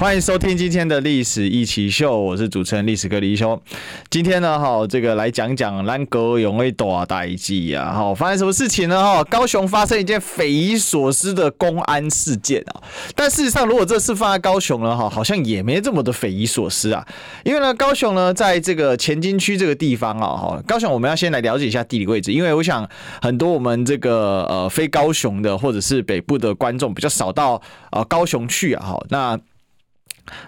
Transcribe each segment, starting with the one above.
欢迎收听今天的历史易起秀，我是主持人历史哥李修。今天呢，哈，这个来讲讲兰哥永威大代志啊，哈，发生什么事情呢？哈，高雄发生一件匪夷所思的公安事件啊。但事实上，如果这事放在高雄呢，哈，好像也没这么的匪夷所思啊。因为呢，高雄呢，在这个前金区这个地方啊，哈，高雄我们要先来了解一下地理位置，因为我想很多我们这个呃非高雄的或者是北部的观众比较少到呃高雄去啊，哈，那。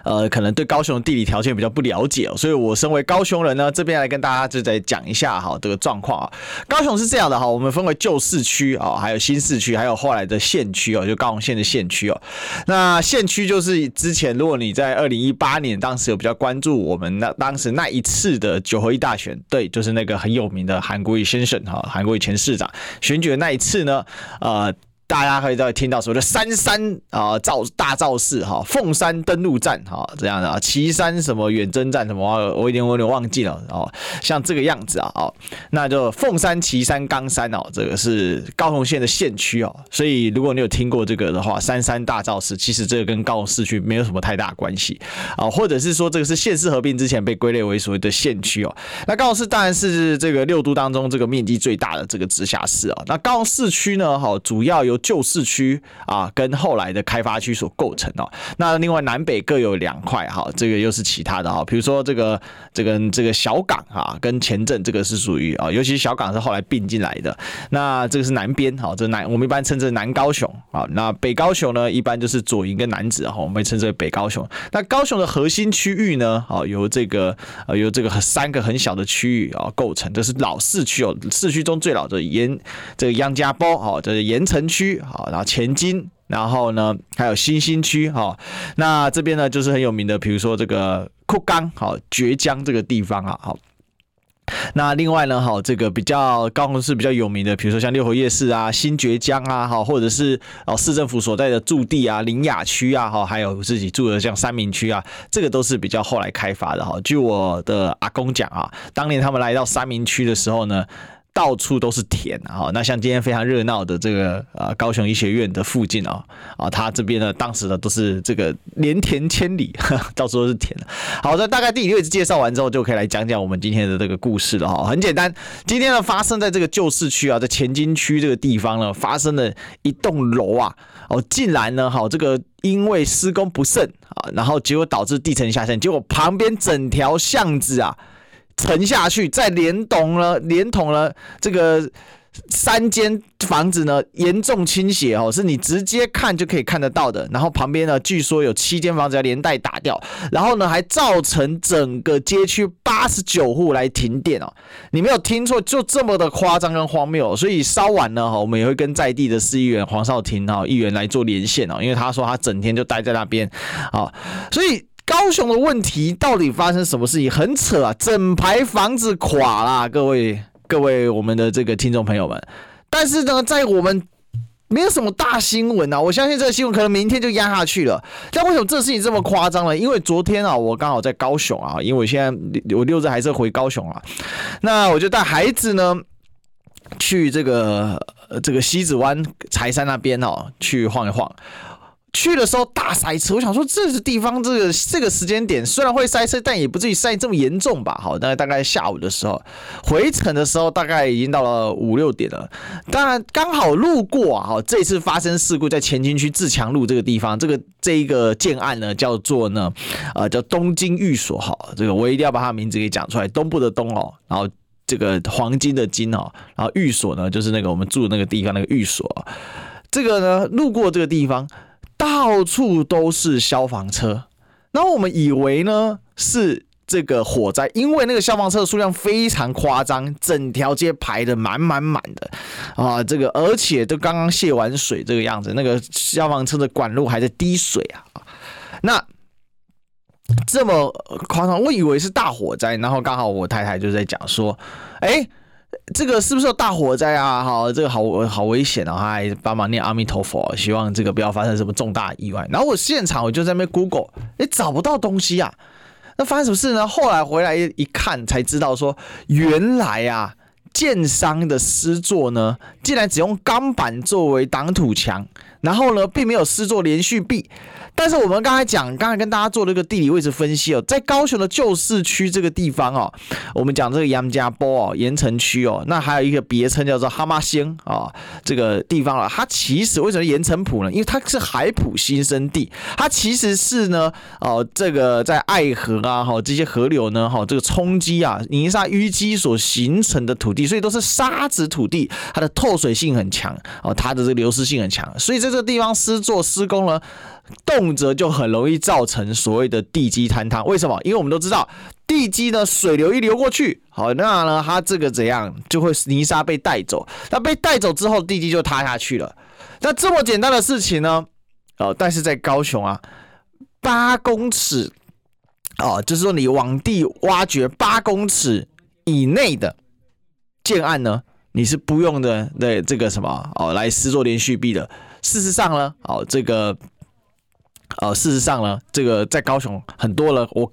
呃，可能对高雄的地理条件比较不了解哦，所以我身为高雄人呢，这边来跟大家就再讲一下哈这个状况啊。高雄是这样的哈，我们分为旧市区啊，还有新市区，还有后来的县区哦，就高雄县的县区哦。那县区就是之前，如果你在二零一八年当时有比较关注我们那当时那一次的九合一大选，对，就是那个很有名的韩国瑜先生哈，韩国瑜前市长选举的那一次呢，呃。大家可以再听到所谓的三山啊造大造势哈，凤山登陆战哈这样的啊，旗山什么远征战什么，我有点我有点忘记了哦，像这个样子啊哦，那就凤山、旗山、冈山哦，这个是高雄县的县区哦，所以如果你有听过这个的话，三山大造势，其实这个跟高雄市区没有什么太大关系啊，或者是说这个是县市合并之前被归类为所谓的县区哦，那高雄市当然是这个六都当中这个面积最大的这个直辖市啊，那高雄市区呢，好主要有。旧市区啊，跟后来的开发区所构成哦。那另外南北各有两块哈，这个又是其他的哈。比如说这个这个这个小港哈，跟前镇这个是属于啊，尤其小港是后来并进来的。那这个是南边哈，这南我们一般称之为南高雄啊。那北高雄呢，一般就是左营跟楠梓哈，我们称之为北高雄。那高雄的核心区域呢，啊，由这个呃由这个三个很小的区域啊构成，这是老市区哦，市区中最老的盐这个杨家埔哈，这是盐城区。区好，然后前金，然后呢，还有新兴区，哈，那这边呢就是很有名的，比如说这个堀江，好，绝江这个地方啊，好，那另外呢，好，这个比较高雄市比较有名的，比如说像六合夜市啊、新堀江啊，好，或者是哦市政府所在的驻地啊、林雅区啊，哈，还有自己住的像三民区啊，这个都是比较后来开发的，哈。据我的阿公讲啊，当年他们来到三民区的时候呢。到处都是田啊！那像今天非常热闹的这个呃高雄医学院的附近啊啊，它这边呢，当时呢都是这个连田千里，到处都是田。好的，大概地理位置介绍完之后，就可以来讲讲我们今天的这个故事了哈。很简单，今天呢发生在这个旧市区啊，在前金区这个地方呢，发生了一栋楼啊哦，竟然呢好这个因为施工不慎啊，然后结果导致地层下陷，结果旁边整条巷子啊。沉下去，再连同了，连同了这个三间房子呢，严重倾斜哦，是你直接看就可以看得到的。然后旁边呢，据说有七间房子要连带打掉，然后呢，还造成整个街区八十九户来停电哦。你没有听错，就这么的夸张跟荒谬。所以稍晚呢，哈，我们也会跟在地的市议员黄少廷哈议员来做连线哦，因为他说他整天就待在那边啊，所以。高雄的问题到底发生什么事情？很扯啊，整排房子垮啦，各位各位我们的这个听众朋友们。但是呢，在我们没有什么大新闻啊，我相信这个新闻可能明天就压下去了。但为什么这事情这么夸张呢？因为昨天啊，我刚好在高雄啊，因为我现在我六日还是回高雄啊，那我就带孩子呢去这个这个西子湾柴山那边哦去晃一晃。去的时候大塞车，我想说这个地方这个这个时间点虽然会塞车，但也不至于塞这么严重吧？好，那大概下午的时候回程的时候，大概已经到了五六点了。当然刚好路过啊，好，这次发生事故在前金区自强路这个地方，这个这一个建案呢叫做呢呃叫东京寓所，好，这个我一定要把它名字给讲出来，东部的东哦，然后这个黄金的金哦，然后寓所呢就是那个我们住的那个地方那个寓所，这个呢路过这个地方。到处都是消防车，然后我们以为呢是这个火灾，因为那个消防车的数量非常夸张，整条街排得满满满的啊，这个而且都刚刚泄完水这个样子，那个消防车的管路还在滴水啊，那这么夸张，我以为是大火灾，然后刚好我太太就在讲说，哎。这个是不是有大火灾啊？好，这个好好危险啊！还帮忙念阿弥陀佛，希望这个不要发生什么重大意外。然后我现场我就在那边 Google，哎，找不到东西啊。那发生什么事呢？后来回来一看才知道说，原来啊，建商的施作呢，竟然只用钢板作为挡土墙，然后呢，并没有施作连续壁。但是我们刚才讲，刚才跟大家做了一个地理位置分析哦，在高雄的旧市区这个地方哦，我们讲这个杨家坡哦，盐城区哦，那还有一个别称叫做哈妈星啊，这个地方了。它其实为什么盐城埔呢？因为它是海埔新生地，它其实是呢哦，这个在爱河啊哈这些河流呢哈这个冲积啊泥沙淤积所形成的土地，所以都是沙子土地，它的透水性很强哦，它的这个流失性很强，所以这这个地方施作施工呢。动辄就很容易造成所谓的地基坍塌，为什么？因为我们都知道地基呢，水流一流过去，好，那呢，它这个怎样就会泥沙被带走，那被带走之后，地基就塌下去了。那这么简单的事情呢，哦，但是在高雄啊，八公尺，哦，就是说你往地挖掘八公尺以内的建案呢，你是不用的，那这个什么哦，来施作连续壁的。事实上呢，哦，这个。呃，事实上呢，这个在高雄很多了，我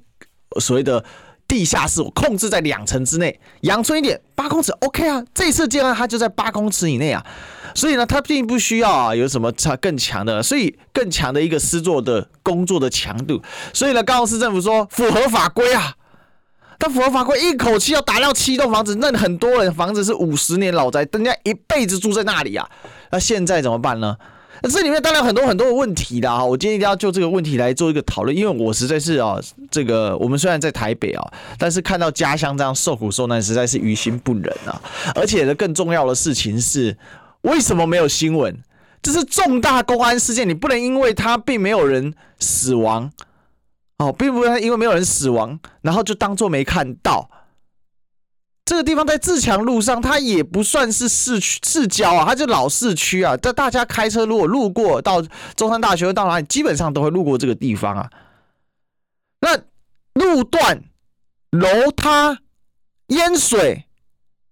所谓的地下室，我控制在两层之内，阳春一点，八公尺 OK 啊。这次建案它就在八公尺以内啊，所以呢，它并不需要啊有什么差更强的，所以更强的一个施作的工作的强度。所以呢，高雄市政府说符合法规啊，他符合法规一口气要打掉七栋房子，那很多人房子是五十年老宅，人家一辈子住在那里啊，那现在怎么办呢？那这里面当然很多很多的问题的哈，我今天一定要就这个问题来做一个讨论，因为我实在是啊，这个我们虽然在台北啊，但是看到家乡这样受苦受难，实在是于心不忍啊。而且呢，更重要的事情是，为什么没有新闻？这是重大公安事件，你不能因为他并没有人死亡哦，并不是因为没有人死亡，然后就当做没看到。这个地方在自强路上，它也不算是市区市郊啊，它就老市区啊。这大家开车如果路过到中山大学到哪里，基本上都会路过这个地方啊。那路段楼塌淹水，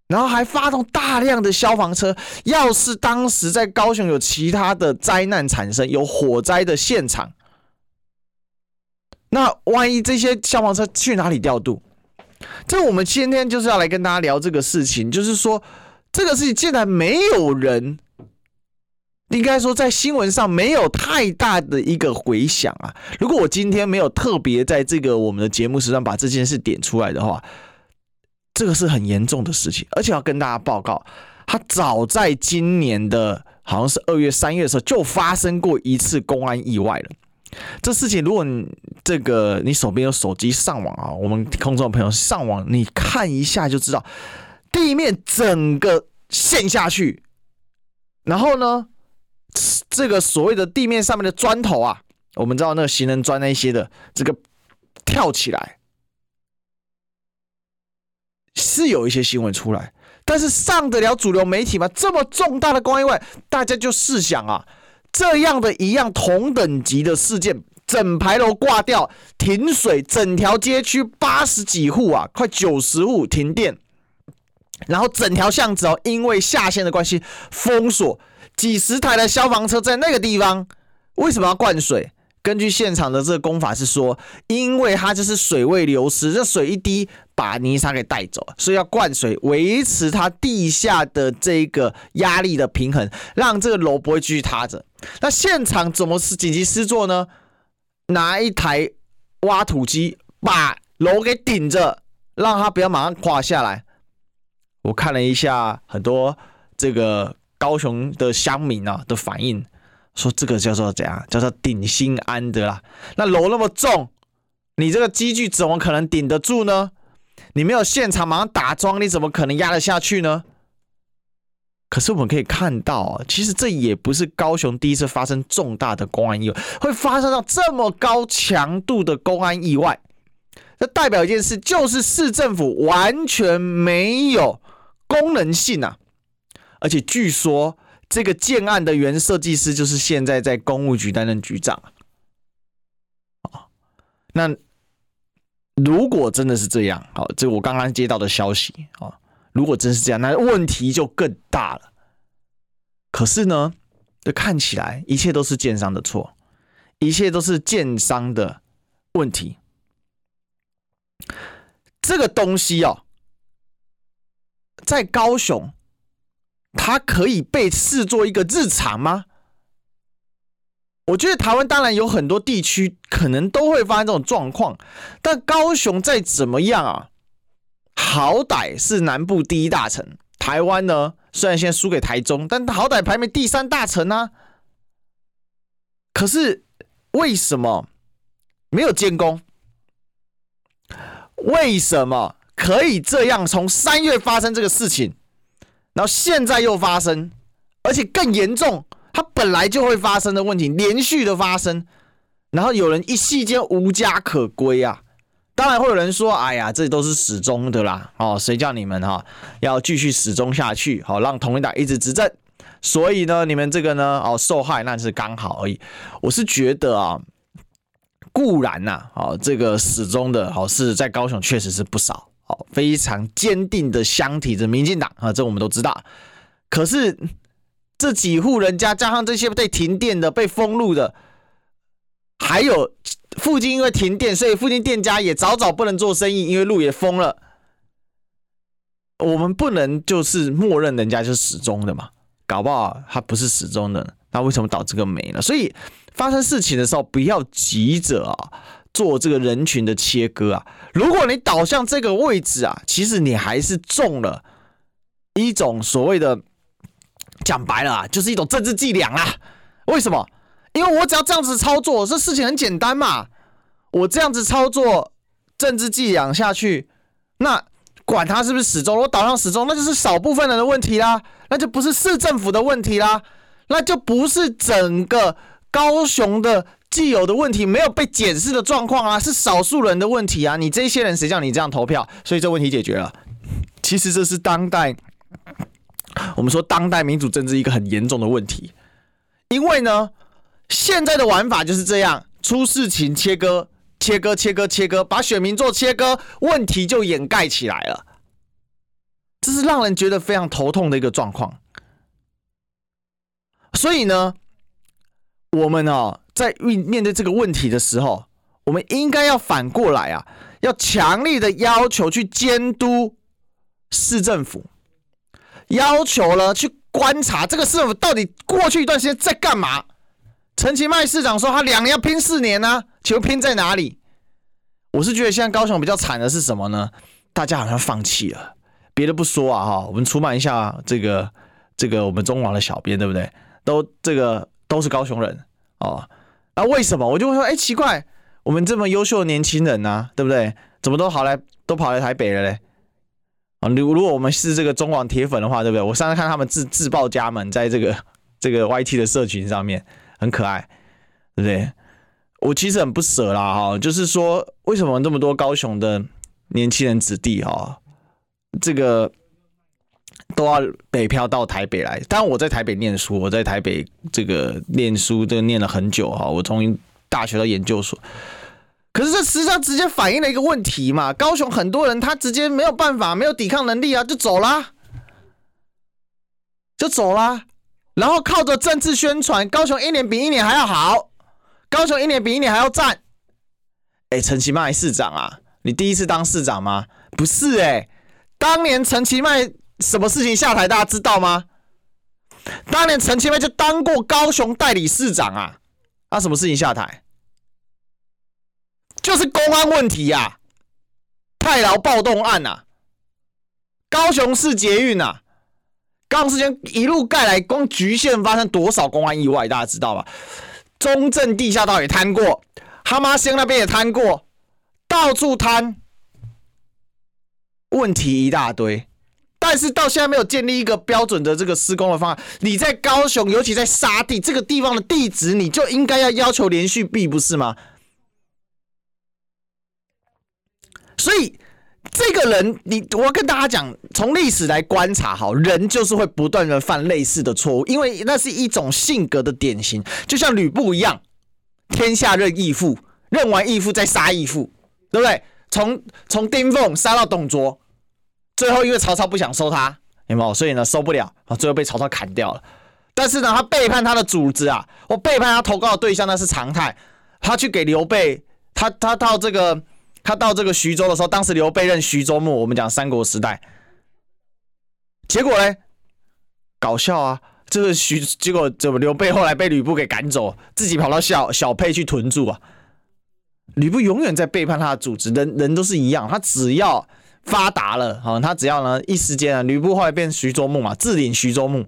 然后还发动大量的消防车。要是当时在高雄有其他的灾难产生，有火灾的现场，那万一这些消防车去哪里调度？这我们今天就是要来跟大家聊这个事情，就是说这个事情竟然没有人，应该说在新闻上没有太大的一个回响啊。如果我今天没有特别在这个我们的节目时段把这件事点出来的话，这个是很严重的事情，而且要跟大家报告，他早在今年的好像是二月、三月的时候就发生过一次公安意外了。这事情，如果你这个你手边有手机上网啊，我们空中的朋友上网，你看一下就知道，地面整个陷下去，然后呢，这个所谓的地面上面的砖头啊，我们知道那个行人砖那些的，这个跳起来，是有一些新闻出来，但是上得了主流媒体吗？这么重大的公安意外，大家就试想啊。这样的一样同等级的事件，整排楼挂掉，停水，整条街区八十几户啊，快九十户停电，然后整条巷子哦，因为下线的关系封锁，几十台的消防车在那个地方，为什么要灌水？根据现场的这个工法是说，因为它就是水位流失，这水一滴把泥沙给带走，所以要灌水维持它地下的这个压力的平衡，让这个楼不会继续塌着。那现场怎么是紧急施作呢？拿一台挖土机把楼给顶着，让它不要马上垮下来。我看了一下很多这个高雄的乡民啊的反应。说这个叫做怎样？叫做顶心安的啦。那楼那么重，你这个机具怎么可能顶得住呢？你没有现场马上打桩，你怎么可能压得下去呢？可是我们可以看到，其实这也不是高雄第一次发生重大的公安意外，会发生到这么高强度的公安意外，这代表一件事，就是市政府完全没有功能性啊，而且据说。这个建案的原设计师就是现在在公务局担任局长啊。那如果真的是这样，好，这我刚刚接到的消息啊，如果真是这样，那问题就更大了。可是呢，这看起来一切都是建商的错，一切都是建商的问题。这个东西哦，在高雄，它可以被视作一个日常吗？我觉得台湾当然有很多地区可能都会发生这种状况，但高雄再怎么样啊，好歹是南部第一大城。台湾呢，虽然现在输给台中，但好歹排名第三大城啊。可是为什么没有监工？为什么可以这样？从三月发生这个事情，然后现在又发生，而且更严重。它本来就会发生的问题，连续的发生，然后有人一夕间无家可归啊！当然会有人说：“哎呀，这都是始终的啦，哦，谁叫你们哈要继续始终下去，好让统一党一直执政？所以呢，你们这个呢，哦，受害那是刚好而已。我是觉得啊，固然呐，哦，这个始终的，好是在高雄确实是不少，哦，非常坚定的相挺着民进党啊，这我们都知道。可是。这几户人家，加上这些被停电的、被封路的，还有附近因为停电，所以附近店家也早早不能做生意，因为路也封了。我们不能就是默认人家就是始终的嘛，搞不好他不是始终的，那为什么导这个没呢？所以发生事情的时候，不要急着啊做这个人群的切割啊。如果你倒向这个位置啊，其实你还是中了一种所谓的。讲白了啊，就是一种政治伎俩啊。为什么？因为我只要这样子操作，这事情很简单嘛。我这样子操作，政治伎俩下去，那管他是不是始终，我导向始终，那就是少部分人的问题啦，那就不是市政府的问题啦，那就不是整个高雄的既有的问题没有被检视的状况啊，是少数人的问题啊。你这些人谁叫你这样投票？所以这问题解决了。其实这是当代。我们说当代民主政治一个很严重的问题，因为呢，现在的玩法就是这样，出事情切割、切割、切割、切割，把选民做切割，问题就掩盖起来了，这是让人觉得非常头痛的一个状况。所以呢，我们哦，在面面对这个问题的时候，我们应该要反过来啊，要强力的要求去监督市政府。要求了去观察这个市政府到底过去一段时间在干嘛？陈其迈市长说他两年要拼四年呢、啊，请问拼在哪里？我是觉得现在高雄比较惨的是什么呢？大家好像放弃了。别的不说啊哈，我们出卖一下这个这个我们中广的小编对不对？都这个都是高雄人哦。那为什么我就会说哎奇怪，我们这么优秀的年轻人呢、对不对？怎么都好来都跑来台北了嘞？啊，如如果我们是这个中广铁粉的话，对不对？我上次看他们自自报家门，在这个 这个 YT 的社群上面，很可爱，对不对？我其实很不舍啦，哈，就是说，为什么这么多高雄的年轻人子弟，哈，这个都要北漂到台北来？当然，我在台北念书，我在台北这个念书，这个念了很久，哈，我从大学到研究所。可是这实际上直接反映了一个问题嘛，高雄很多人他直接没有办法，没有抵抗能力啊，就走啦，就走啦，然后靠着政治宣传，高雄一年比一年还要好，高雄一年比一年还要赞。哎，陈其迈市长啊，你第一次当市长吗？不是哎、当年陈其迈什么事情下台，大家知道吗？当年陈其迈就当过高雄代理市长啊，他什么事情下台？就是公安问题呀、啊，太劳暴动案呐、高雄市捷运呐，高雄市捷运一路盖来，光橘线发生多少公安意外，大家知道吧？中正地下道也瘫过，哈玛星那边也瘫过，到处瘫，问题一大堆。但是到现在没有建立一个标准的这个施工的方案。你在高雄，尤其在沙地这个地方的地质，你就应该要要求连续壁，不是吗？所以，这个人，你我跟大家讲，从历史来观察，好，人就是会不断的犯类似的错误，因为那是一种性格的典型，就像吕布一样，天下任义父，任完义父再杀义父，对不对？从从丁奉杀到董卓，最后因为曹操不想收他，有没有？所以呢收不了啊，最后被曹操砍掉了。但是呢，他背叛他的主子啊，我背叛他投靠的对象那是常态。他去给刘备，他他到这个他到这个徐州的时候，当时刘备任徐州牧，我们讲三国时代。结果呢，搞笑啊！这个徐结果怎么刘备后来被吕布给赶走，自己跑到小小沛去屯驻啊？吕布永远在背叛他的主子，人人都是一样，他只要发达了啊，他只要呢一时间啊，吕布后来变徐州牧嘛，自领徐州牧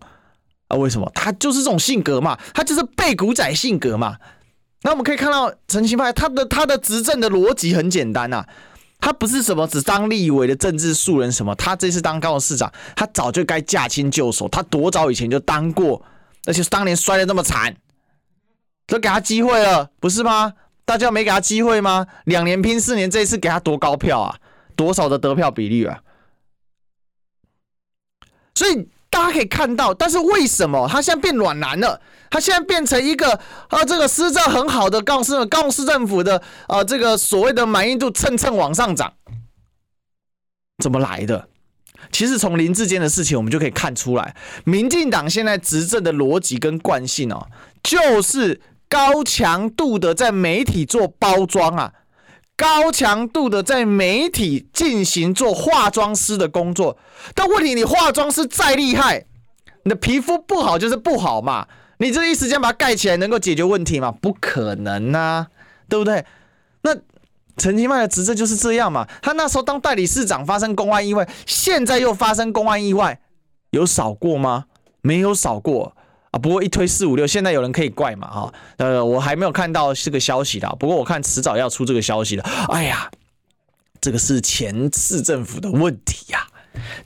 啊？为什么？他就是这种性格嘛，他就是背骨仔性格嘛。那我们可以看到陈其迈他的他的执政的逻辑很简单呐、啊。他不是什么只当立委的政治素人什么，他这次当高雄市长，他早就该驾轻就熟，他多早以前就当过，而且当年摔得那么惨，都给他机会了，不是吗？大家没给他机会吗？两年拼四年，这一次给他多高票啊，多少的得票比例啊？所以。大家可以看到，但是为什么他现在变软男了？他现在变成一个啊，这个施政很好的高雄市高市政府的啊，这个所谓的满意度蹭蹭往上涨，怎么来的？其实从林志坚的事情，我们就可以看出来，民进党现在执政的逻辑跟惯性哦，就是高强度的在媒体做包装啊。高强度的在媒体进行做化妆师的工作，但问题，你化妆师再厉害，你的皮肤不好就是不好嘛？你这一时间把它盖起来能够解决问题吗？不可能啊，对不对？那陈其迈的执政就是这样嘛？他那时候当代理市长发生公安意外，现在又发生公安意外，有少过吗？没有少过。啊，不过一推四五六，现在有人可以怪嘛？哈，呃，我还没有看到这个消息的，不过我看迟早要出这个消息了。哎呀，这个是前市政府的问题呀，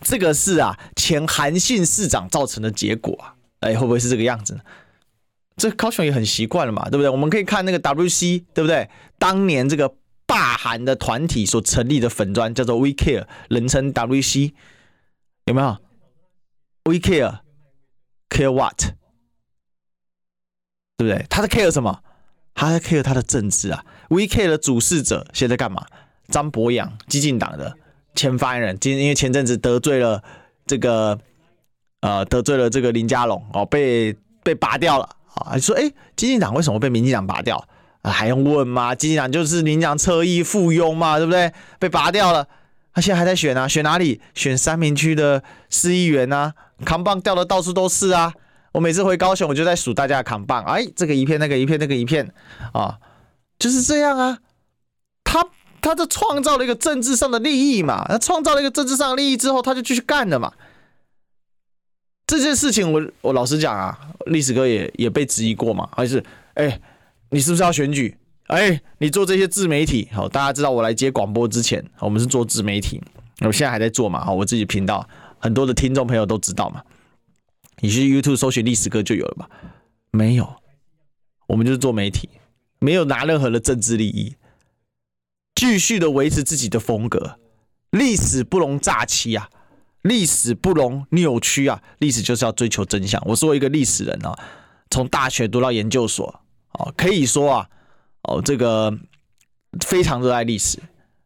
这个是啊前韩信市长造成的结果啊，哎，会不会是这个样子呢？这高雄也很习惯了嘛，对不对？我们可以看那个 WC，对不对？当年这个罢韩的团体所成立的粉专叫做 We Care，人称 WC，有没有？We Care，Care What？对不对？他在 care 什么？他在 care 他的政治啊。We Care 的主事者现在干嘛？张博洋，激进党的前发言人，今因为前阵子得罪了这个呃得罪了这个林佳龙哦，被被拔掉了啊。说哎，激进党为什么被民进党拔掉？啊，还用问吗？激进党就是民进党侧翼附庸嘛，对不对？被拔掉了，他现在还在选啊，选哪里？选三民区的市议员啊，扛棒掉的到处都是啊。我每次回高雄，我就在数大家的扛棒，哎，这个一片，那个一片，那个一片，啊，就是这样啊。他他就创造了一个政治上的利益嘛，他创造了一个政治上的利益之后，他就继续干了嘛。这件事情我，我我老实讲啊，历史哥也也被质疑过嘛，还是哎，你是不是要选举？哎，你做这些自媒体，好，大家知道我来接广播之前，我们是做自媒体，我现在还在做嘛，好，我自己频道，很多的听众朋友都知道嘛。你去 YouTube 搜寻历史歌就有了吧？没有，我们就是做媒体，没有拿任何的政治利益，继续的维持自己的风格。历史不容诈欺啊，历史不容扭曲啊，历史就是要追求真相。我作为一个历史人啊，从大学读到研究所啊，可以说啊，哦，这个非常热爱历史。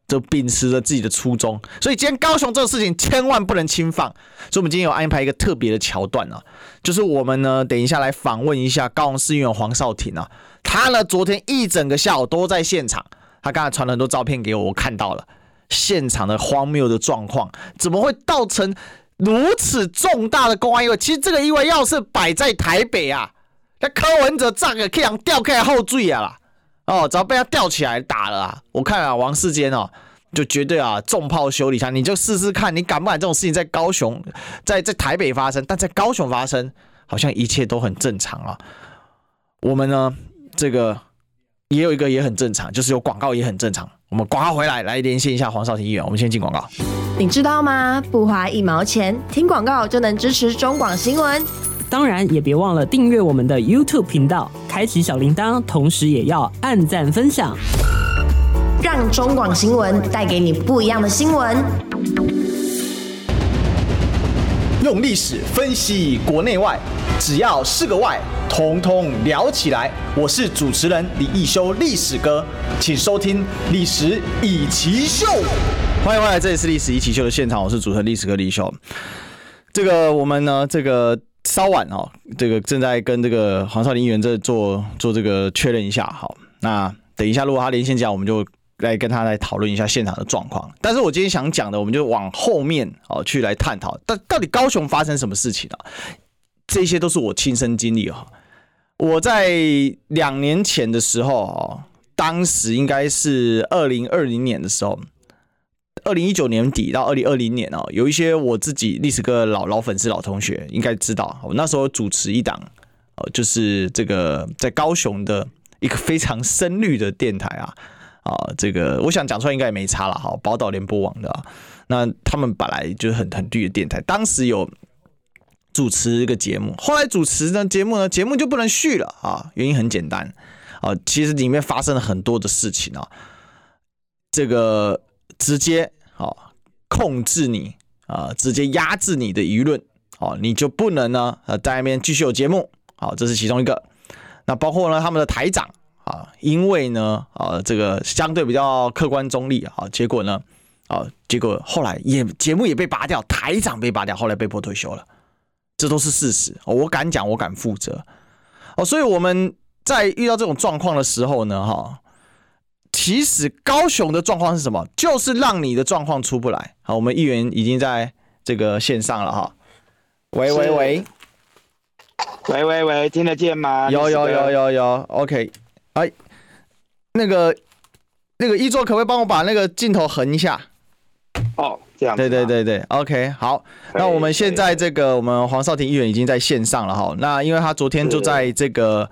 就秉持着自己的初衷，所以今天高雄这个事情千万不能轻放。所以，我们今天有安排一个特别的桥段啊，就是我们呢，等一下来访问一下高雄市议员黄少廷啊。他呢，昨天一整个下午都在现场，他刚才传了很多照片给我，我看到了现场的荒谬的状况，怎么会造成如此重大的公安意外？其实这个意外要是摆在台北啊，那柯文哲站个可以让吊开后坠啊啦。哦，只要被他吊起来打了啊！我看啊，王世坚哦，就绝对啊重炮修理他。你就试试看，你敢不敢这种事情在高雄，在在台北发生，但在高雄发生，好像一切都很正常啊。我们呢，这个也有一个也很正常，就是有广告也很正常。我们广告回来，来连线一下黄少廷议员。我们先进广告。你知道吗？不花一毛钱，听广告就能支持中广新闻。当然，也别忘了订阅我们的 YouTube 频道，开启小铃铛，同时也要按赞分享，让中广新闻带给你不一样的新闻。用历史分析国内外，只要是个“外”，统统聊起来。我是主持人李一修，历史哥，请收听《历史以奇秀》。欢迎回来，这里是历史一奇秀的现场，我是主持人历史哥李修。这个我们呢，这个稍晚哦，这个正在跟这个黄少林议员在做做这个确认一下。好，那等一下如果他连线讲，我们就来跟他来讨论一下现场的状况。但是我今天想讲的，我们就往后面哦去来探讨，到到底高雄发生什么事情了？这些都是我亲身经历哈。我在两年前的时候哦，当时应该是二零二零年的时候。二零一九年底到二零二零年哦，有一些我自己历史哥老老粉丝、老同学应该知道，我那时候主持一档，呃，就是这个在高雄的一个非常深绿的电台啊，啊，这个我想讲出来应该也没差了哈，宝岛联播网的，那他们本来就是很很绿的电台，当时有主持一个节目，后来主持的节目呢，节目就不能续了啊，原因很简单啊，其实里面发生了很多的事情啊，这个直接。哦，控制你啊，直接压制你的舆论，哦，你就不能呢，呃，在那边继续有节目，好，这是其中一个。那包括呢，他们的台长啊，因为呢，啊，这个相对比较客观中立啊，结果呢，啊，结果后来也节目也被拔掉，台长被拔掉，后来被迫退休了，这都是事实，我敢讲，我敢负责。哦，所以我们在遇到这种状况的时候呢，哈。其实高雄的状况是什么？就是让你的状况出不来。好，我们议员已经在这个线上了哈。喂喂喂，喂喂喂，听得见吗？有有有有有，OK。哎，那个那个一座，可不可以帮我把那个镜头横一下？哦，这样。对对对对，OK。好，那我们现在这个我们黄少廷议员已经在线上了哈。那因为他昨天就在这个。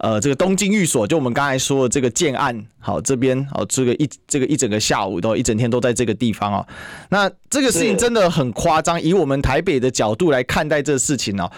呃，这个东京寓所，就我们刚才说的这个建案，好，这边好，这个一这个一整个下午都一整天都在这个地方哦。那这个事情真的很夸张，以我们台北的角度来看待这个事情哦，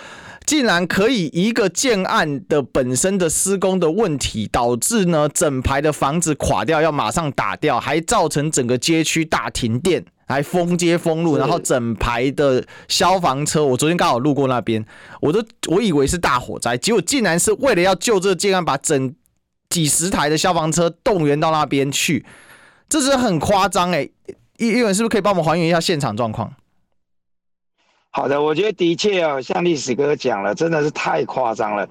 竟然可以一个建案的本身的施工的问题，导致呢整排的房子垮掉，要马上打掉，还造成整个街区大停电。还封街封路，然后整排的消防车，我昨天刚好路过那边，我都我以为是大火灾，结果竟然是为了要救这个建案，把整几十台的消防车动员到那边去，这是很夸张哎！一一文是不是可以帮我们还原一下现场状况？好的，我觉得的确哦，像历史哥讲了，真的是太夸张了，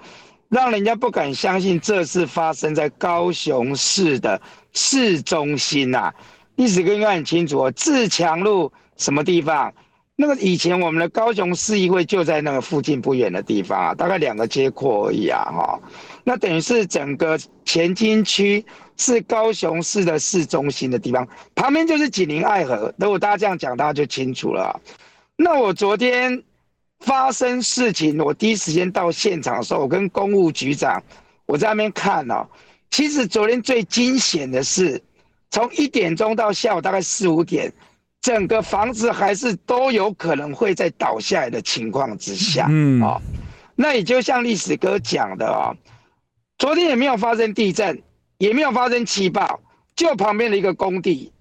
让人家不敢相信这是发生在高雄市的市中心呐、啊。历史哥应该很清楚哦，自强路什么地方？那个以前我们的高雄市议会就在那个附近不远的地方啊，大概两个街廓而已啊，哈。那等于是整个前金区是高雄市的市中心的地方，旁边就是紧邻爱河。如果大家这样讲，大家就清楚了。那我昨天发生事情，我第一时间到现场的时候，我跟公务局长我在那边看哦。其实昨天最惊险的是。从一点钟到下午大概四五点，整个房子还是都有可能会在倒下来的情况之下，嗯，哦，那也就像历史哥讲的哦，昨天也没有发生地震，也没有发生气爆，就旁边的一个工地，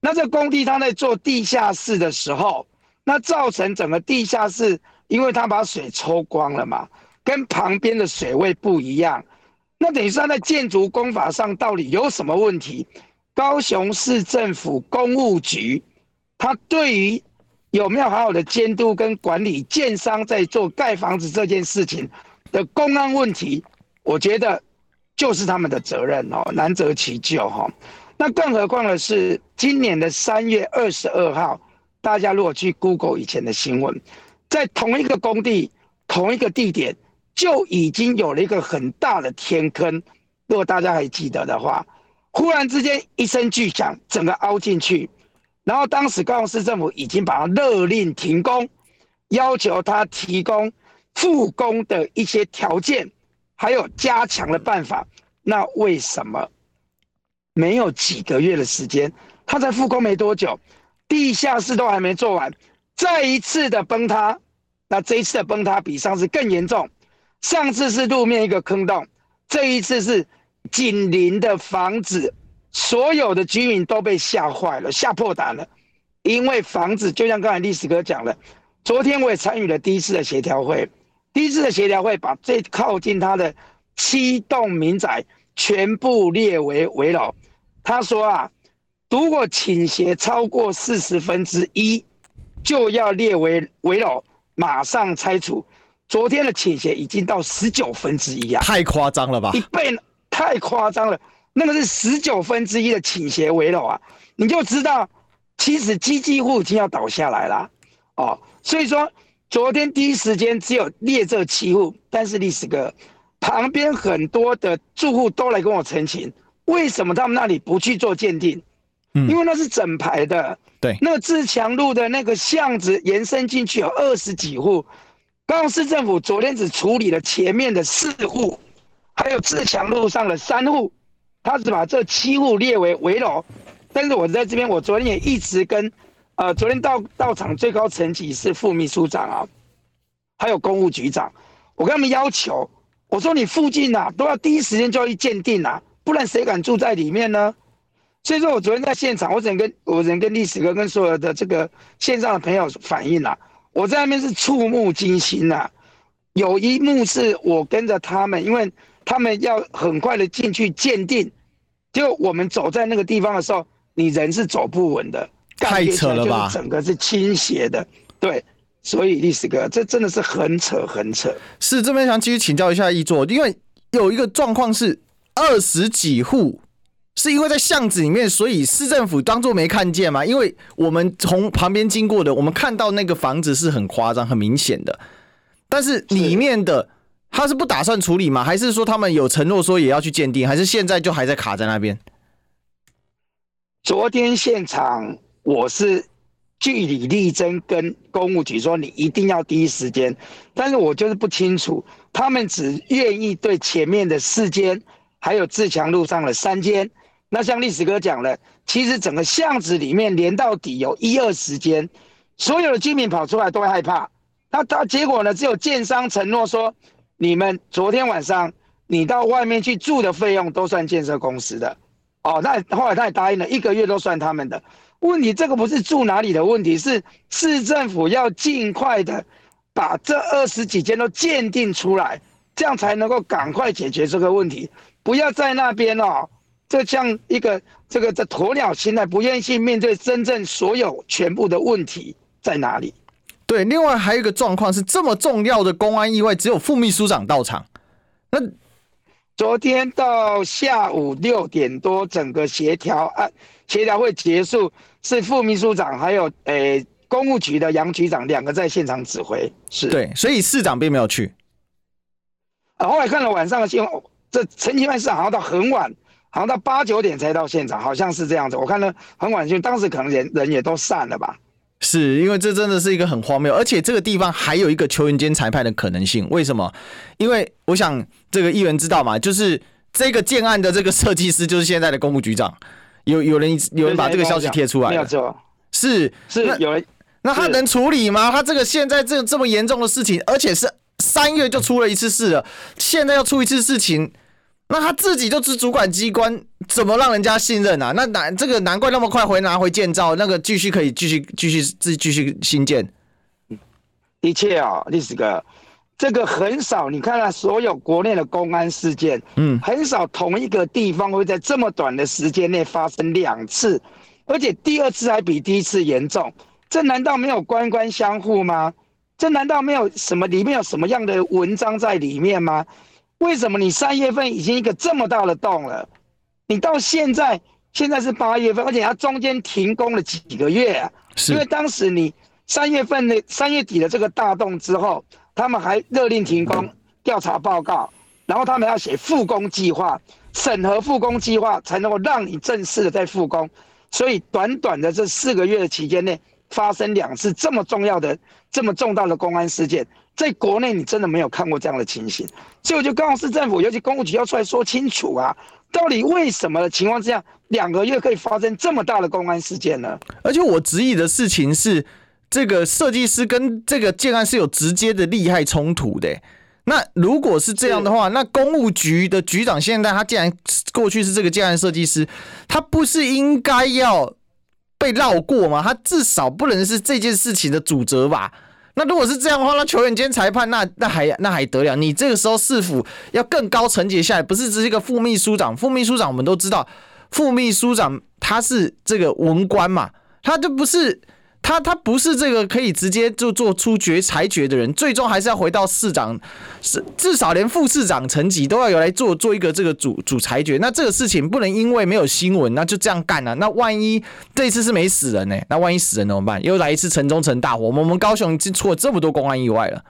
那这工地他在做地下室的时候，那造成整个地下室，因为他把水抽光了嘛，跟旁边的水位不一样，那等于是他在建筑工法上到底有什么问题？高雄市政府公务局，他对于有没有好好的监督跟管理建商在做盖房子这件事情的公安问题，我觉得就是他们的责任哦，难辞其咎哈。那更何况的是，今年的三月二十二号，大家如果去 Google 以前的新闻，在同一个工地、同一个地点，就已经有了一个很大的天坑。如果大家还记得的话。忽然之间一声巨响，整个凹进去，然后当时高雄市政府已经把它勒令停工，要求他提供复工的一些条件，还有加强的办法。那为什么没有几个月的时间，他才复工没多久，地下室都还没做完，再一次的崩塌。那这一次的崩塌比上次更严重，上次是路面一个坑洞，这一次是。紧邻的房子，所有的居民都被吓坏了，吓破胆了。因为房子就像刚才历史哥讲的，昨天我也参与了第一次的协调会。第一次的协调会把最靠近他的七栋民宅全部列为围楼。他说啊，如果倾斜超过四十分之一，就要列为围楼，马上拆除。昨天的倾斜已经到十九分之一啊，太夸张了吧？一倍，太夸张了。那个是十九分之一的倾斜危楼啊，你就知道，其实基基户已经要倒下来了哦。所以说，昨天第一时间只有列这七户，但是历史哥旁边很多的住户都来跟我澄清，为什么他们那里不去做鉴定？嗯，因为那是整排的，对，那个自强路的那个巷子延伸进去有二十几户。高雄市政府昨天只处理了前面的四户，还有自强路上的三户，他只把这七户列为危楼。但是我在这边，我昨天也一直跟，呃，昨天到到场最高层级是副秘书长啊，还有公务局长，我跟他们要求，我说你附近啊都要第一时间就要去鉴定啊，不然谁敢住在里面呢？所以说我昨天在现场，我只能跟我只能跟历史哥跟所有的这个线上的朋友反映啊。我在那边是触目惊心呐，有一幕是我跟着他们，因为他们要很快的进去鉴定，就我们走在那个地方的时候，你人是走不稳的，太扯了吧？整个是倾斜的，对，所以历史哥，这真的是很扯很扯。是这边想继续请教一下易座，因为有一个状况是二十几户。是因为在巷子里面，所以市政府当做没看见吗？因为我们从旁边经过的，我们看到那个房子是很夸张、很明显的，但是里面的他是不打算处理吗？还是说他们有承诺说也要去鉴定？还是现在就还在卡在那边？昨天现场我是据理力争，跟公务局说你一定要第一时间，但是我就是不清楚，他们只愿意对前面的四间，还有自强路上的三间。那像历史哥讲了，其实整个巷子里面连到底有一二十间，所有的居民跑出来都会害怕。那他结果呢？只有建商承诺说，你们昨天晚上你到外面去住的费用都算建设公司的。哦，那后来他也答应了，一个月都算他们的。问题这个不是住哪里的问题，是市政府要尽快的把这二十几间都鉴定出来，这样才能够赶快解决这个问题，不要在那边哦。这像一个这个这鸵鸟心态，不愿意去面对真正所有全部的问题在哪里？对，另外还有一个状况是，这么重要的公安意外，只有副秘书长到场。那昨天到下午六点多，整个协调案协调会结束，是副秘书长还有诶、欸、公务局的杨局长两个在现场指挥。是对，所以市长并没有去。啊，后来看了晚上的新闻，这陈其迈市长好像到很晚。好像到八九点才到现场，好像是这样子。我看了很晚，就当时可能人人也都散了吧。是因为这真的是一个很荒谬，而且这个地方还有一个球员兼裁判的可能性。为什么？因为我想这个议员知道嘛，就是这个建案的这个设计师就是现在的公务局长。有有人有人把这个消息贴出来，没有错，是是有人。那他能处理吗？他这个现在这这么严重的事情，而且是三月就出了一次事了，现在要出一次事情。那他自己就是主管机关，怎么让人家信任啊？那难这个难怪那么快回拿回建造，那个继续可以继续继续自继续新建。的确啊，历史哥，这个很少。你看啊，所有国内的公安事件，嗯，很少同一个地方会在这么短的时间内发生两次，而且第二次还比第一次严重。这难道没有官官相护吗？这难道没有什么里面有什么样的文章在里面吗？为什么你三月份已经一个这么大的洞了，你到现在现在是八月份，而且它中间停工了几个月啊？是因为当时你三月份的三月底的这个大洞之后，他们还勒令停工调查报告，然后他们要写复工计划，审核复工计划才能够让你正式的再复工。所以短短的这四个月的期间内，发生两次这么重要的、这么重大的公安事件。在国内，你真的没有看过这样的情形，所以我就告诉市政府，尤其公务局要出来说清楚啊，到底为什么的情况之下，两个月可以发生这么大的公安事件呢？而且我质疑的事情是，这个设计师跟这个建案是有直接的利害冲突的。那如果是这样的话，那公务局的局长现在他既然过去是这个建案设计师，他不是应该要被绕过嘛？他至少不能是这件事情的主责吧？那如果是这样的话，那球员兼裁判，那那还那还得了？你这个时候是否要更高层级下来，不是只是一个副秘书长？副秘书长我们都知道，副秘书长他是这个文官嘛，他就不是。他他不是这个可以直接就做出决裁决的人，最终还是要回到市长，是至少连副市长层级都要有来做做一个这个主主裁决。那这个事情不能因为没有新闻，那就这样干了。那万一这一次是没死人呢？那万一死人怎么办？又来一次城中城大火，我们我们高雄已经出了这么多公安意外了。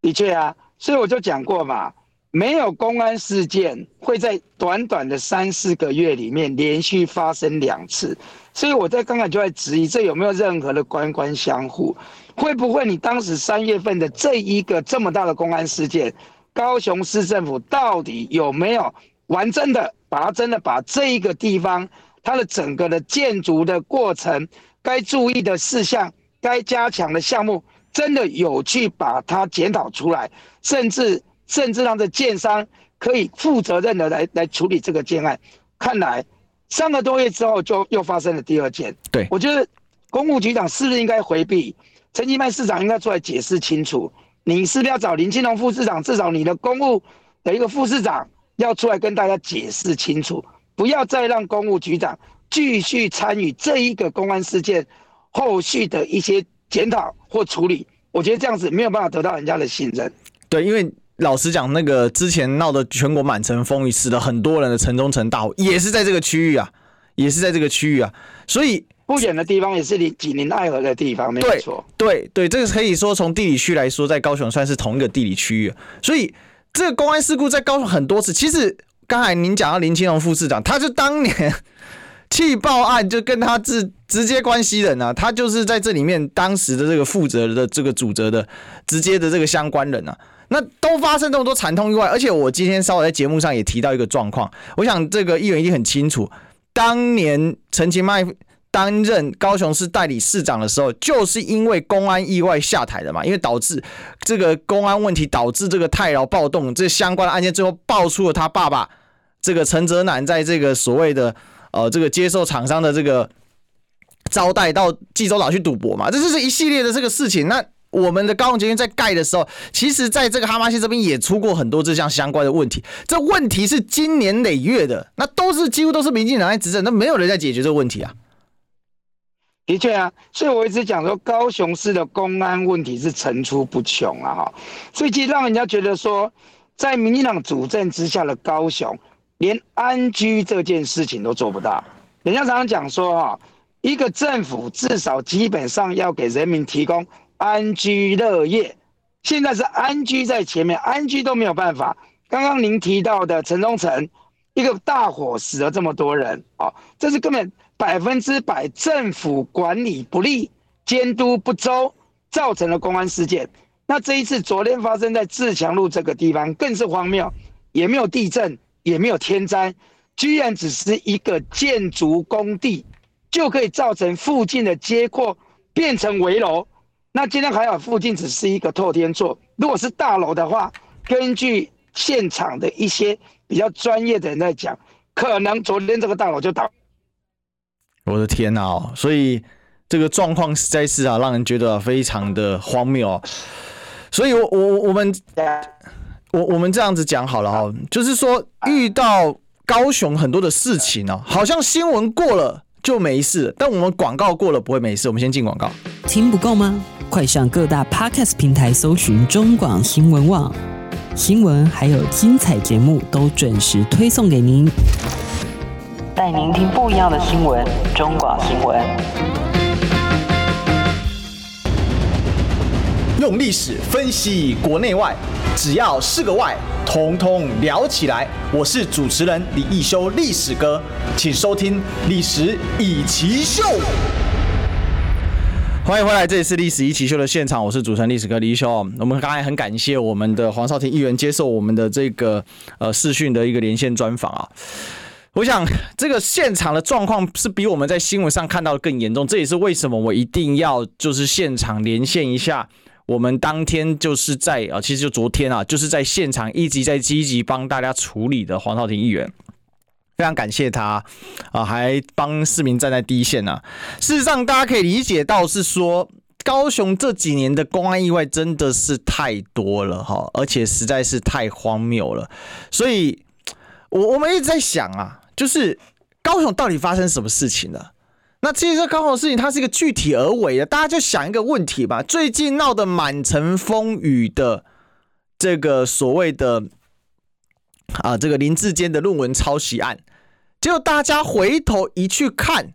的确啊，所以我就讲过嘛。没有公安事件会在短短的三四个月里面连续发生两次，所以我在刚才就在质疑，这有没有任何的官官相护？会不会你当时三月份的这一个这么大的公安事件，高雄市政府到底有没有完整的把它真的把这一个地方它的整个的建筑的过程，该注意的事项，该加强的项目，真的有去把它检讨出来，甚至。甚至让这建商可以负责任的来来处理这个建案，看来三个多月之后就又发生了第二件。对，我觉得公务局长是不是应该回避？陈其迈市长应该出来解释清楚。你是不是要找林清龙副市长？至少你的公务的一个副市长要出来跟大家解释清楚，不要再让公务局长继续参与这一个公安事件后续的一些检讨或处理。我觉得这样子没有办法得到人家的信任。对，因为。老实讲，那个之前闹得全国满城风雨，死了很多人的城中城大火，也是在这个区域啊，也是在这个区域啊，所以不远的地方也是离紧邻爱河的地方，没有错。对对，这个可以说从地理区来说，在高雄算是同一个地理区域，所以这个公安事故在高雄很多次。其实刚才您讲到林清龙副市长，他就当年 气爆案就跟他直直接关系人啊，他就是在这里面当时的这个负责的这个主责的直接的这个相关人啊。那都发生这么多惨痛意外，而且我今天稍微在节目上也提到一个状况，我想这个议员一定很清楚，当年陈其迈担任高雄市代理市长的时候，就是因为公安意外下台的嘛，因为导致这个公安问题，导致这个太劳暴动，这相关的案件最后爆出了他爸爸这个陈泽南在这个所谓的呃这个接受厂商的这个招待到济州岛去赌博嘛，这就是一系列的这个事情，那。我们的高雄捷运在盖的时候，其实在这个哈玛星这边也出过很多这项相关的问题。这问题是经年累月的，那都是几乎都是民进党在执政，那没有人在解决这个问题啊。的确啊，所以我一直讲说，高雄市的公安问题是层出不穷啊，哈。所以其实让人家觉得说，在民进党主政之下的高雄，连安居这件事情都做不到。人家常常讲说，哈，一个政府至少基本上要给人民提供。安居乐业，现在是安居在前面，安居都没有办法。刚刚您提到的城中城，一个大火死了这么多人，哦，这是根本百分之百政府管理不力、监督不周造成的公安事件。那这一次昨天发生在自强路这个地方，更是荒谬，也没有地震，也没有天灾，居然只是一个建筑工地，就可以造成附近的街廓变成危楼。那今天还好，附近只是一个透天厝。如果是大楼的话，根据现场的一些比较专业的人在讲，可能昨天这个大楼就倒。我的天呐、啊！所以这个状况实在是啊，让人觉得非常的荒谬。所以我，我我我们我我们这样子讲好了哈，就是说遇到高雄很多的事情哦，好像新闻过了就没事，但我们广告过了不会没事。我们先进广告，听不够吗？快上各大 Podcast 平台搜寻中广新闻网，新闻还有精彩节目都准时推送给您，带您听不一样的新闻。中广新闻，用历史分析国内外，只要是个“外”，统统聊起来。我是主持人李易修，历史哥，请收听《历史易起秀》。欢迎回来，这里是历史易起秀的现场，我是主持人历史哥李易修。我们刚才很感谢我们的黄少廷议员接受我们的这个呃视讯的一个连线专访啊。我想这个现场的状况是比我们在新闻上看到的更严重，这也是为什么我一定要就是现场连线一下。我们当天就是在啊，其实就昨天啊，就是在现场一直在积极帮大家处理的黄少廷议员。非常感谢他啊，还帮市民站在第一线呢、啊。事实上，大家可以理解到是说，高雄这几年的公安意外真的是太多了哈，而且实在是太荒谬了。所以，我我们一直在想啊，就是高雄到底发生什么事情了？那其实这高雄的事情，它是一个具体而为的，大家就想一个问题吧。最近闹得满城风雨的这个所谓的啊，这个林志坚的论文抄袭案，结果大家回头一去看，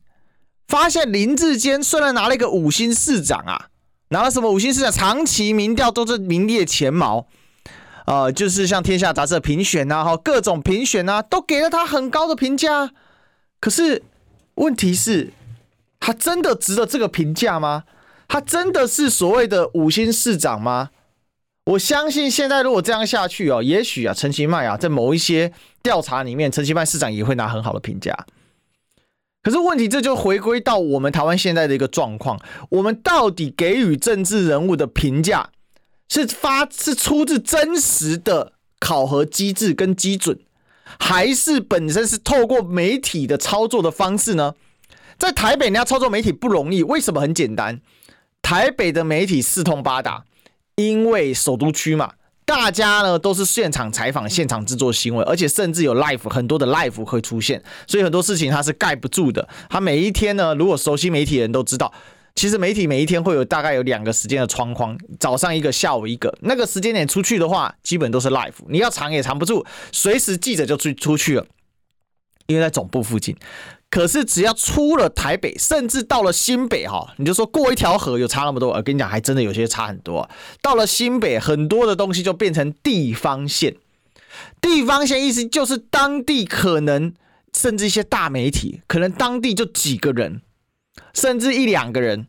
发现林志坚虽然拿了一个五星市长啊，拿了什么五星市长，长期民调都是名列前茅，呃，就是像天下杂志评选呐，哈，各种评选呐，都给了他很高的评价。可是问题是。他真的值得这个评价吗？他真的是所谓的五星市长吗？我相信现在如果这样下去哦，也许啊，陈其迈啊，在某一些调查里面，陈其迈市长也会拿很好的评价。可是问题，这就回归到我们台湾现在的一个状况：我们到底给予政治人物的评价是发是出自真实的考核机制跟基准，还是本身是透过媒体的操作的方式呢？在台北，你要操作媒体不容易。为什么？很简单，台北的媒体四通八达，因为首都区嘛，大家呢都是现场采访、现场制作新闻，而且甚至有 live 很多的 live 会出现，所以很多事情它是盖不住的。它每一天呢，如果熟悉媒体的人都知道，其实媒体每一天会有大概有两个时间的窗框，早上一个，下午一个。那个时间点出去的话，基本都是 live，你要藏也藏不住，随时记者就出出去了，因为在总部附近。可是只要出了台北，甚至到了新北哈，你就说过一条河有差那么多，我跟你讲，还真的有些差很多。到了新北，很多的东西就变成地方线。地方线意思就是当地可能甚至一些大媒体，可能当地就几个人，甚至一两个人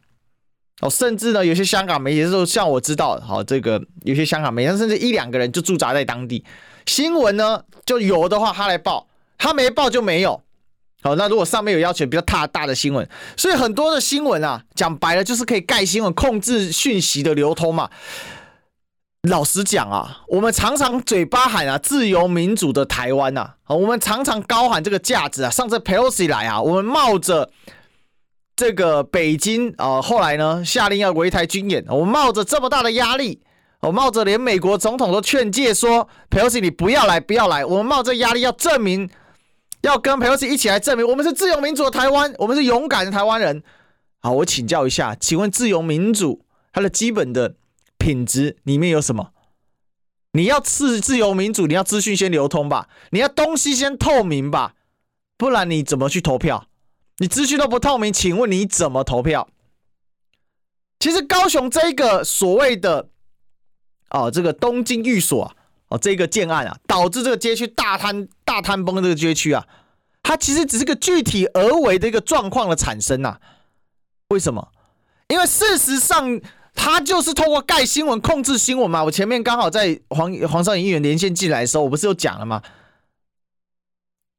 哦，甚至呢有些香港媒体，就像我知道，好这个有些香港媒体，甚至一两个人就驻扎在当地。新闻呢就有的话他来报，他没报就没有。好，那如果上面有要求比较大大的新闻，所以很多的新闻啊，讲白了就是可以盖新闻，控制讯息的流通嘛。老实讲啊，我们常常嘴巴喊啊，自由民主的台湾呐，我们常常高喊这个价值啊。上次佩洛西来啊，我们冒着这个北京啊，后来呢下令要围台军演，我们冒着这么大的压力，我冒着连美国总统都劝诫说佩洛西你不要来，不要来，我们冒着压力要证明。要跟裴洛西一起来证明，我们是自由民主的台湾，我们是勇敢的台湾人。好，我请教一下，请问自由民主它的基本的品质里面有什么？你要自自由民主，你要资讯先流通吧，你要东西先透明吧，不然你怎么去投票？你资讯都不透明，请问你怎么投票？其实高雄这个所谓的哦，这个东京寓所啊。这个建案啊，导致这个街区大坍大坍崩这个街区啊，它其实只是个具体而为的一个状况的产生呐、啊。为什么？因为事实上，它就是透过盖新闻控制新闻嘛。我前面刚好在黄黄少颖议员连线进来的时候，我不是有讲了吗？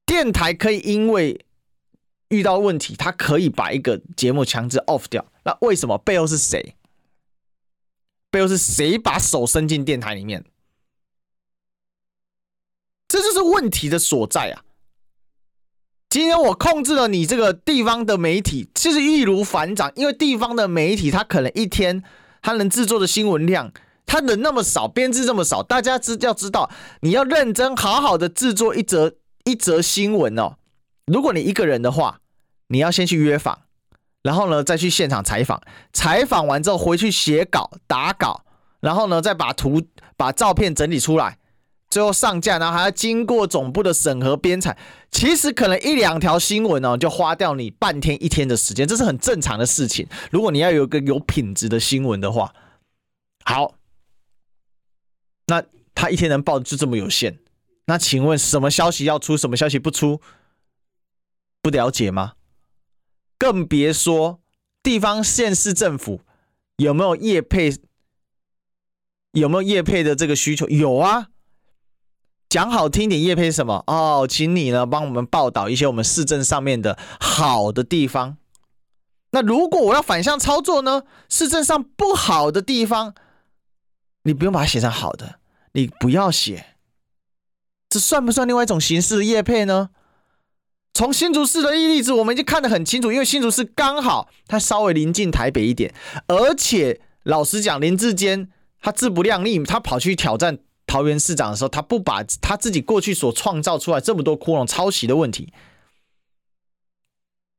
电台可以因为遇到问题，它可以把一个节目强制 off 掉。那为什么？背后是谁？背后是谁把手伸进电台里面？这就是问题的所在啊！今天我控制了你这个地方的媒体，其实易如反掌，因为地方的媒体它可能一天它能制作的新闻量，它人那么少，编制这么少，大家知要知道，你要认真好好的制作一则一则新闻哦。如果你一个人的话，你要先去约访，然后呢再去现场采访，采访完之后回去写稿打稿，然后呢再把图把照片整理出来。最后上架，然后还要经过总部的审核编采，其实可能一两条新闻哦，就花掉你半天一天的时间，这是很正常的事情。如果你要有一个有品质的新闻的话，好，那他一天能报就这么有限，那请问什么消息要出，什么消息不出，不了解吗？更别说地方县市政府有没有业配，有没有业配的这个需求？有啊。讲好听点，叶配什么哦？请你呢帮我们报道一些我们市政上面的好的地方。那如果我要反向操作呢？市政上不好的地方，你不用把它写成好的，你不要写。这算不算另外一种形式的叶配呢？从新竹市的例子，我们已经看得很清楚，因为新竹市刚好它稍微临近台北一点，而且老实讲，林志坚他自不量力，他跑去挑战。桃园市长的时候，他不把他自己过去所创造出来这么多窟窿抄袭的问题，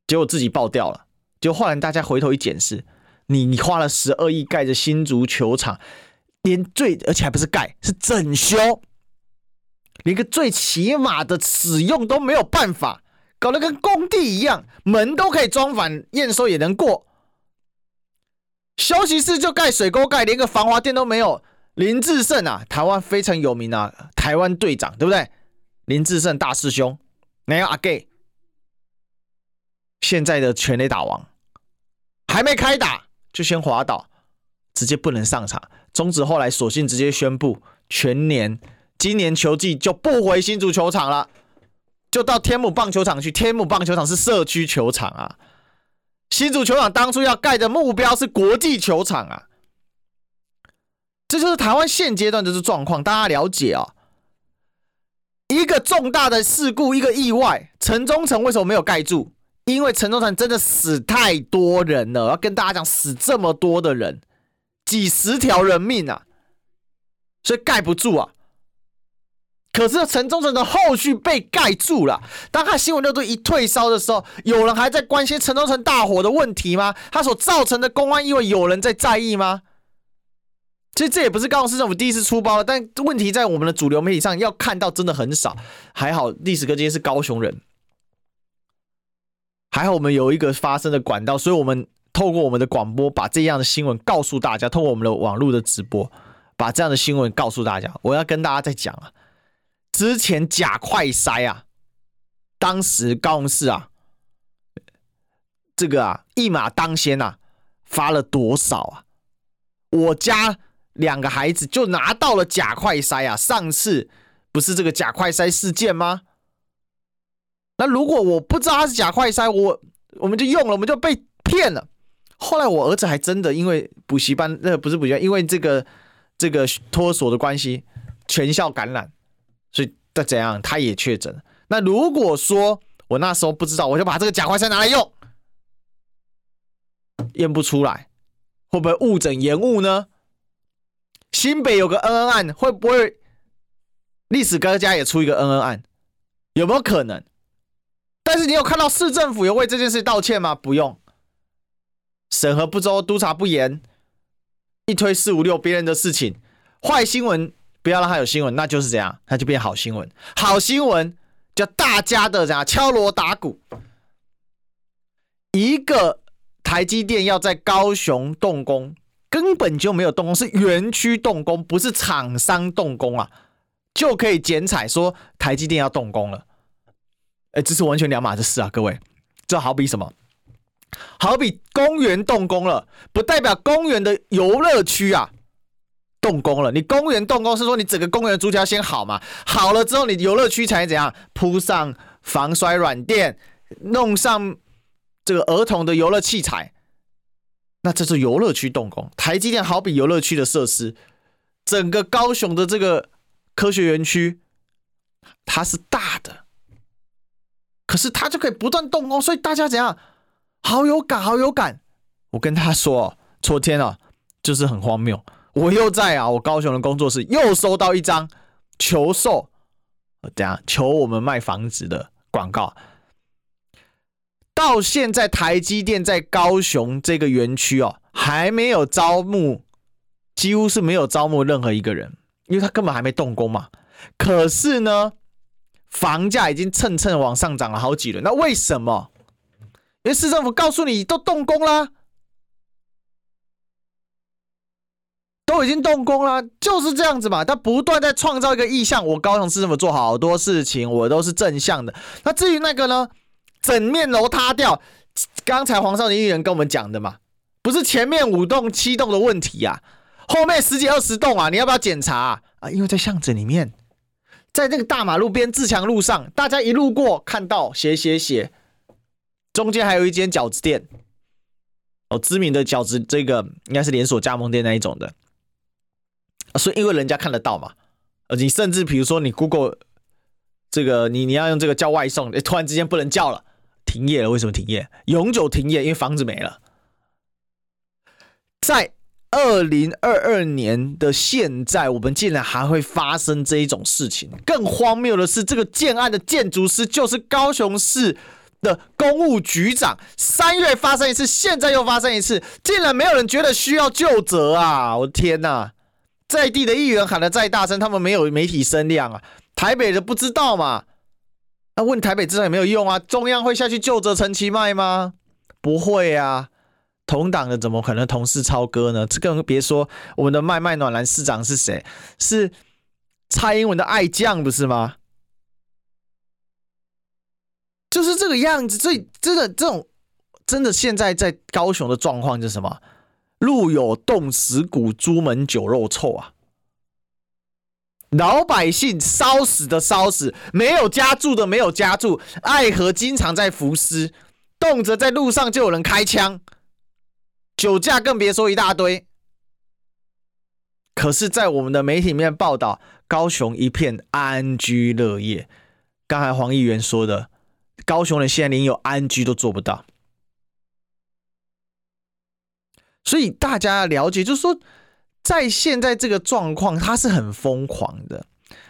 结果自己爆掉了。就后来大家回头一检视，你你花了十二亿盖着新足球场，连最而且还不是盖，是整修，连个最起码的使用都没有办法，搞得跟工地一样，门都可以装反，验收也能过。休息室就盖水沟盖，连个防滑垫都没有。林志胜啊，台湾非常有名啊，台湾队长对不对？林志胜大师兄，没有阿 gay，现在的全垒打王，还没开打就先滑倒，直接不能上场。中职后来索性直接宣布，全年今年球季就不回新足球场了，就到天母棒球场去。天母棒球场是社区球场啊，新足球场当初要盖的目标是国际球场啊。这就是台湾现阶段的状况，大家了解啊、哦。一个重大的事故，一个意外，城中城为什么没有盖住？因为城中城真的死太多人了，要跟大家讲，死这么多的人，几十条人命啊，所以盖不住啊。可是城中城的后续被盖住了。当他新闻热度一退烧的时候，有人还在关心城中城大火的问题吗？他所造成的公安意外，有人在在意吗？其实这也不是高雄市政府第一次出包了，但问题在我们的主流媒体上要看到真的很少。还好历史哥今天是高雄人，还好我们有一个发声的管道，所以我们透过我们的广播把这样的新闻告诉大家，透过我们的网络的直播把这样的新闻告诉大家。我要跟大家再讲啊，之前假快筛啊，当时高雄市啊，这个啊一马当先啊，发了多少啊？我家。两个孩子就拿到了假快筛啊！上次不是这个假快筛事件吗？那如果我不知道他是假快筛，我我们就用了，我们就被骗了。后来我儿子还真的因为补习班，那不是补习班，因为这个这个托所的关系，全校感染，所以再怎样他也确诊。那如果说我那时候不知道，我就把这个假快筛拿来用，验不出来，会不会误诊延误呢？新北有个恩恩案，会不会历史哥家也出一个恩恩案？有没有可能？但是你有看到市政府有为这件事道歉吗？不用，审核不周，督察不严，一推四五六别人的事情，坏新闻不要让他有新闻，那就是这样，那就变好新闻。好新闻叫大家的这样敲锣打鼓，一个台积电要在高雄动工。根本就没有动工，是园区动工，不是厂商动工啊，就可以剪彩说台积电要动工了。哎，这是完全两码子事啊，各位。这好比什么？好比公园动工了，不代表公园的游乐区啊动工了。你公园动工是说你整个公园的租条先好嘛？好了之后，你游乐区才怎样铺上防摔软垫，弄上这个儿童的游乐器材。那这是游乐区动工，台积电好比游乐区的设施，整个高雄的这个科学园区，它是大的，可是它就可以不断动工，所以大家怎样，好有感，好有感。我跟他说，昨天啊，就是很荒谬，我又在啊，我高雄的工作室又收到一张求售，这样求我们卖房子的广告。到现在，台积电在高雄这个园区哦，还没有招募，几乎是没有招募任何一个人，因为他根本还没动工嘛。可是呢，房价已经蹭蹭往上涨了好几轮。那为什么？因为市政府告诉你都动工了，都已经动工了，就是这样子嘛。他不断在创造一个意向。我高雄市政府做好多事情，我都是正向的。那至于那个呢？整面楼塌掉，刚才黄少年议员跟我们讲的嘛，不是前面五栋七栋的问题啊，后面十几二十栋啊，你要不要检查啊？因为在巷子里面，在那个大马路边自强路上，大家一路过看到斜斜斜，中间还有一间饺子店，哦，知名的饺子，这个应该是连锁加盟店那一种的，所以因为人家看得到嘛，呃，你甚至比如说你 Google 这个你你要用这个叫外送，突然之间不能叫了。停业了？为什么停业？永久停业，因为房子没了。在二零二二年的现在，我们竟然还会发生这一种事情。更荒谬的是，这个建案的建筑师就是高雄市的公务局长，三月发生一次，现在又发生一次，竟然没有人觉得需要究责啊！我的天哪，在地的议员喊得再大声，他们没有媒体声量啊，台北的不知道嘛？那、问台北知道也没有用啊，中央会下去救责陈其迈吗？不会啊，同党的怎么可能同事操戈呢？这更别说我们的麦麦暖男市长是谁？是蔡英文的爱将，不是吗？就是这个样子，所以真的这种真的现在在高雄的状况就是什么？路有冻死骨，朱门酒肉臭啊！老百姓烧死的烧死，没有家住的没有家住，爱河经常在浮尸，动辄在路上就有人开枪，酒驾更别说一大堆。可是，在我们的媒体面报道，高雄一片安居乐业。刚才黄议员说的。高雄人现在连有安居都做不到，所以大家了解，就是说，在现在这个状况，他是很疯狂的。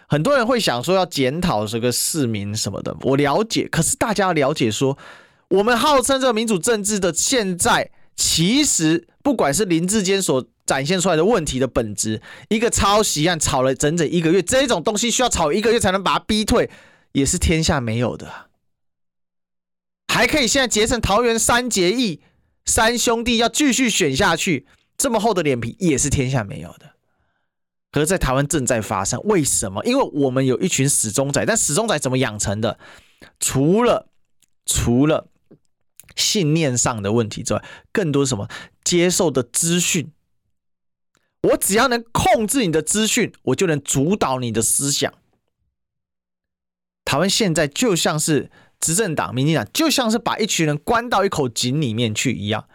很多人会想说要检讨这个市民什么的，我了解。可是大家要了解说，我们号称这个民主政治的现在，其实不管是林志坚所展现出来的问题的本质，一个抄袭案吵了整整一个月，这种东西需要吵一个月才能把它逼退，也是天下没有的。还可以现在结成桃园三结义，三兄弟要继续选下去，这么厚的脸皮也是天下没有的。可是，在台湾正在发生，为什么？因为我们有一群死忠仔，但死忠仔怎么养成的？除了除了信念上的问题之外，更多是什么？接受的资讯。我只要能控制你的资讯，我就能主导你的思想。台湾现在就像是。执政党、民进党就像是把一群人关到一口井里面去一样，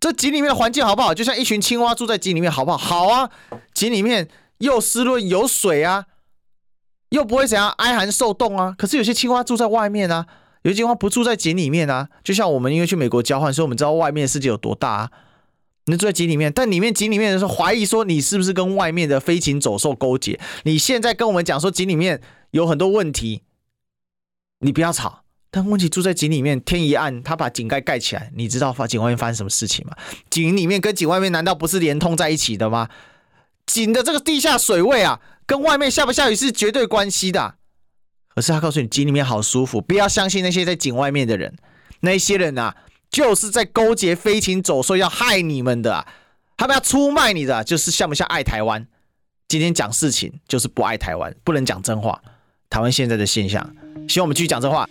这井里面的环境好不好？就像一群青蛙住在井里面，好不好？好啊，井里面又湿润有水啊，又不会怎样挨寒受冻啊。可是有些青蛙住在外面啊，有些青蛙不住在井里面啊。就像我们因为去美国交换，所以我们知道外面世界有多大啊。你住在井里面，但里面井里面的人说怀疑说你是不是跟外面的飞禽走兽勾结？你现在跟我们讲说井里面有很多问题，你不要吵。但问题住在井里面，天一暗，他把井盖盖起来，你知道发井外面发生什么事情吗？井里面跟井外面难道不是连通在一起的吗？井的这个地下水位啊，跟外面下不下雨是绝对关系的。可是他告诉你，井里面好舒服，不要相信那些在井外面的人，那些人啊，就是在勾结飞禽走兽要害你们的，他们要出卖你的，就是像不像爱台湾？今天讲事情就是不爱台湾，不能讲真话。台湾现在的现象，希望我们继续讲真话。